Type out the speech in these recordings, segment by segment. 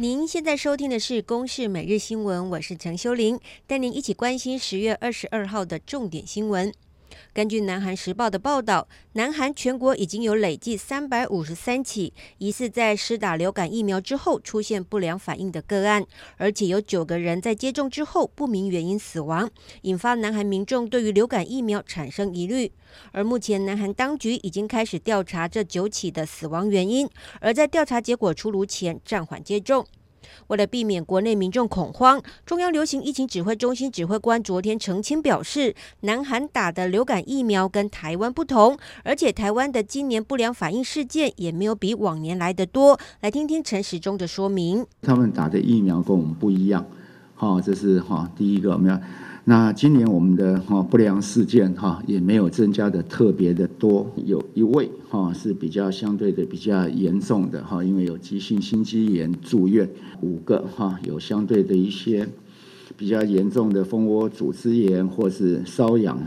您现在收听的是《公视每日新闻》，我是陈修玲，带您一起关心十月二十二号的重点新闻。根据南韩时报的报道，南韩全国已经有累计三百五十三起疑似在施打流感疫苗之后出现不良反应的个案，而且有九个人在接种之后不明原因死亡，引发南韩民众对于流感疫苗产生疑虑。而目前，南韩当局已经开始调查这九起的死亡原因，而在调查结果出炉前暂缓接种。为了避免国内民众恐慌，中央流行疫情指挥中心指挥官昨天澄清表示，南韩打的流感疫苗跟台湾不同，而且台湾的今年不良反应事件也没有比往年来得多。来听听陈时中的说明。他们打的疫苗跟我们不一样，好，这是哈第一个我们要。那今年我们的哈不良事件哈也没有增加的特别的多，有一位哈是比较相对的比较严重的哈，因为有急性心肌炎住院，五个哈有相对的一些比较严重的蜂窝组织炎或是瘙痒。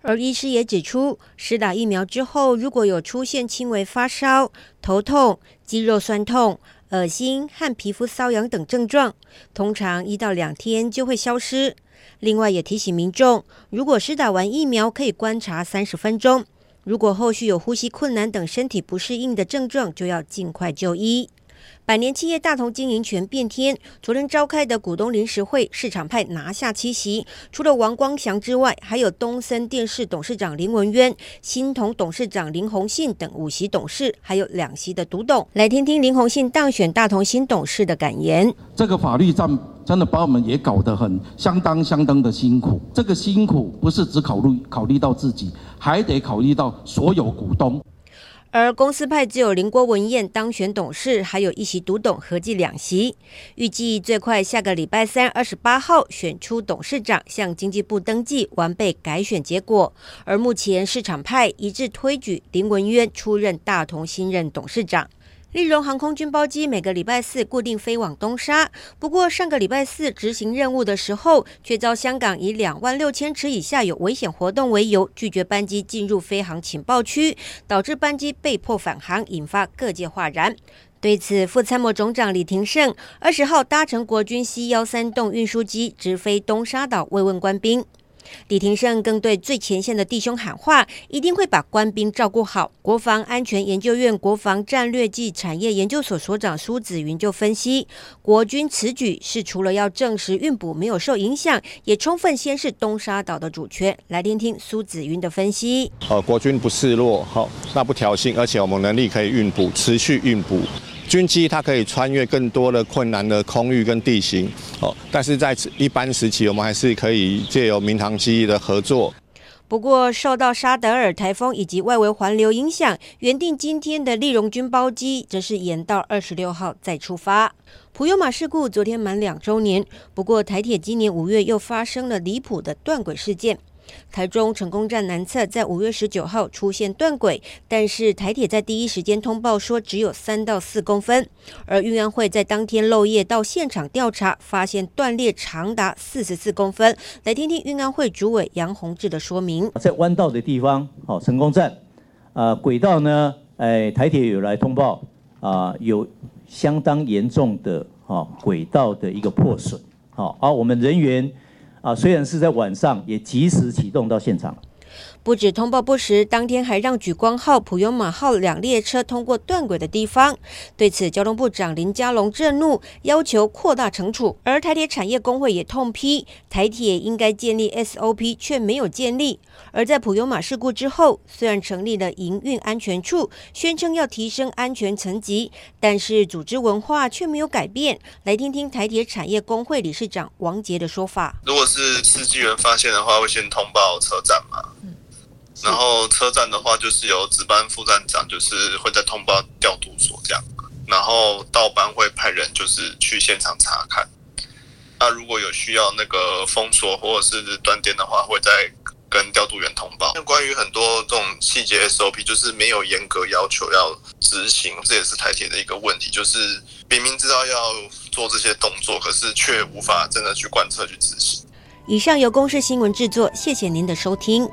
而医师也指出，施打疫苗之后，如果有出现轻微发烧、头痛、肌肉酸痛、恶心和皮肤瘙痒等症状，通常一到两天就会消失。另外也提醒民众，如果是打完疫苗，可以观察三十分钟。如果后续有呼吸困难等身体不适应的症状，就要尽快就医。百年企业大同经营权变天，昨天召开的股东临时会，市场派拿下七席，除了王光祥之外，还有东森电视董事长林文渊、新同董事长林宏信等五席董事，还有两席的独董。来听听林宏信当选大同新董事的感言：这个法律战真的把我们也搞得很相当相当的辛苦。这个辛苦不是只考虑考虑到自己，还得考虑到所有股东。而公司派只有林郭文燕当选董事，还有一席独董，合计两席。预计最快下个礼拜三二十八号选出董事长，向经济部登记完备改选结果。而目前市场派一致推举林文渊出任大同新任董事长。立荣航空军包机每个礼拜四固定飞往东沙，不过上个礼拜四执行任务的时候，却遭香港以两万六千尺以下有危险活动为由，拒绝班机进入飞航情报区，导致班机被迫返航，引发各界哗然。对此，副参谋总长李廷胜二十号搭乘国军 C 幺三栋运输机直飞东沙岛慰问官兵。李廷胜更对最前线的弟兄喊话，一定会把官兵照顾好。国防安全研究院国防战略暨产业研究所所长苏子云就分析，国军此举是除了要证实运补没有受影响，也充分宣示东沙岛的主权。来听听苏子云的分析。呃，国军不示弱，好，那不挑衅，而且我们能力可以运补，持续运补。军机它可以穿越更多的困难的空域跟地形，哦，但是在一般时期，我们还是可以借由民航机的合作。不过，受到沙德尔台风以及外围环流影响，原定今天的利荣军包机则是延到二十六号再出发。普悠玛事故昨天满两周年，不过台铁今年五月又发生了离谱的断轨事件。台中成功站南侧在五月十九号出现断轨，但是台铁在第一时间通报说只有三到四公分，而运安会在当天漏夜到现场调查，发现断裂长达四十四公分。来听听运安会主委杨宏志的说明：在弯道的地方，好，成功站，啊，轨道呢，哎，台铁有来通报，啊，有相当严重的，哈，轨道的一个破损，好，而我们人员。啊，虽然是在晚上，也及时启动到现场。不止通报不实，当天还让举光号、普悠玛号两列车通过断轨的地方。对此，交通部长林佳龙震怒，要求扩大惩处。而台铁产业工会也痛批，台铁应该建立 SOP，却没有建立。而在普悠玛事故之后，虽然成立了营运安全处，宣称要提升安全层级，但是组织文化却没有改变。来听听台铁产业工会理事长王杰的说法：如果是司机员发现的话，会先通报车站吗？然后车站的话，就是由值班副站长，就是会在通报调度所这样。然后到班会派人就是去现场查看。那如果有需要那个封锁或者是断电的话，会再跟调度员通报。那关于很多这种细节 SOP，就是没有严格要求要执行，这也是台铁的一个问题，就是明明知道要做这些动作，可是却无法真的去贯彻去执行。以上由公视新闻制作，谢谢您的收听。